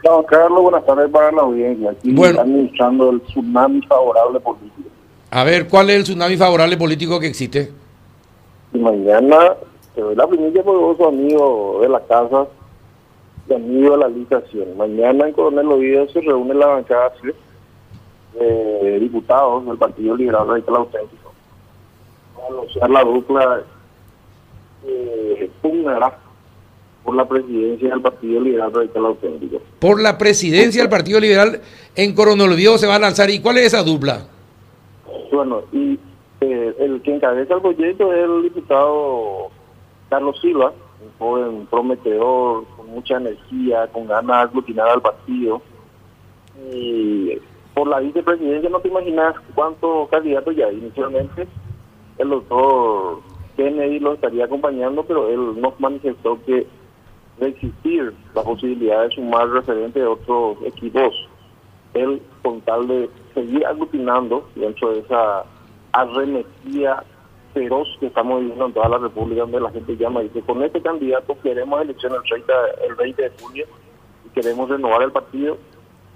Gustavo Carlos, buenas tardes para la audiencia. Aquí bueno. administrando el tsunami favorable político. A ver, ¿cuál es el tsunami favorable político que existe? Y mañana te doy la primicia por vos, amigo de la casa y amigo de la licitación. Mañana en Coronel Oviedo se reúne la bancada de diputados del Partido Liberal Radical Auténtico. Para anunciar la dupla eh, pugnará por la presidencia del Partido Liberal Radical Auténtico. Por la presidencia del Partido Liberal en Coronel Oviedo se va a lanzar. ¿Y cuál es esa dupla? Bueno, y eh, el que encabeza el proyecto es el diputado Carlos Silva, un joven prometedor, con mucha energía, con ganas de aglutinar al partido. Y por la vicepresidencia no te imaginas cuántos candidatos ya hay. Inicialmente el doctor Kennedy lo estaría acompañando, pero él nos manifestó que existir la posibilidad de sumar referentes de otros equipos, él con tal de seguir aglutinando dentro de esa arremetida feroz que estamos viviendo en toda la República, donde la gente llama y dice, con este candidato queremos elección el 30, el 20 de julio y queremos renovar el partido.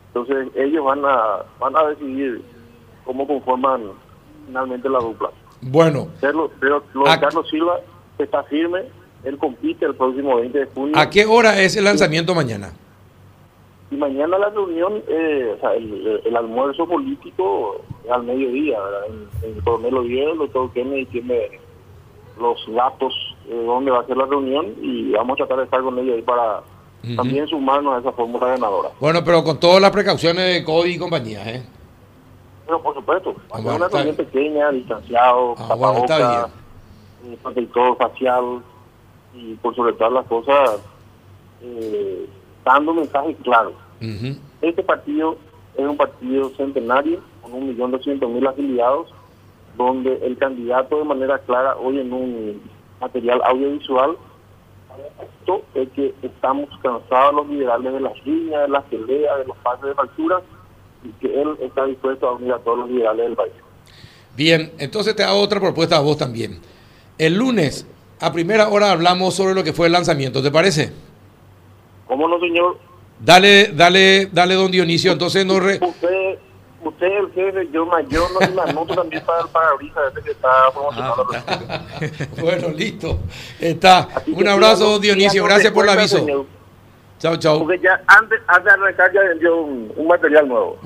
Entonces ellos van a van a decidir cómo conforman finalmente la dupla. Bueno. Pero, pero Carlos Silva está firme, él compite el próximo 20 de junio. ¿A qué hora es el lanzamiento mañana? Y mañana la reunión, eh, o sea, el, almuerzo político al mediodía, en, en Coronel Oviedo, el doctor Kennedy tiene los datos de dónde va a ser la reunión y vamos a tratar de estar con ellos ahí para también sumarnos a esa fórmula ganadora. Bueno, pero con todas las precauciones de COVID y compañía, ¿eh? Pero por supuesto, ah, una reunión pequeña, distanciado, ah, tapabocas, eh, protector facial y por sobre todas las cosas, eh, dando mensajes claros. Este partido es un partido centenario con un millón doscientos mil afiliados, donde el candidato de manera clara hoy en un material audiovisual es que estamos cansados los liberales de las líneas, de las peleas, de los pases de factura y que él está dispuesto a unir a todos los liberales del país. Bien, entonces te hago otra propuesta a vos también. El lunes, a primera hora, hablamos sobre lo que fue el lanzamiento, ¿te parece? ¿Cómo no, señor? Dale, dale, dale, don Dionisio, entonces no... Re... Usted, usted el jefe, yo mayor, no la anoto también para el parabrisas desde que está promocionando ah, Bueno, listo. Está. Un abrazo, don Dionisio, gracias por el aviso. Chao, chao. Porque ya antes, antes de arrancar ya vendió un material nuevo.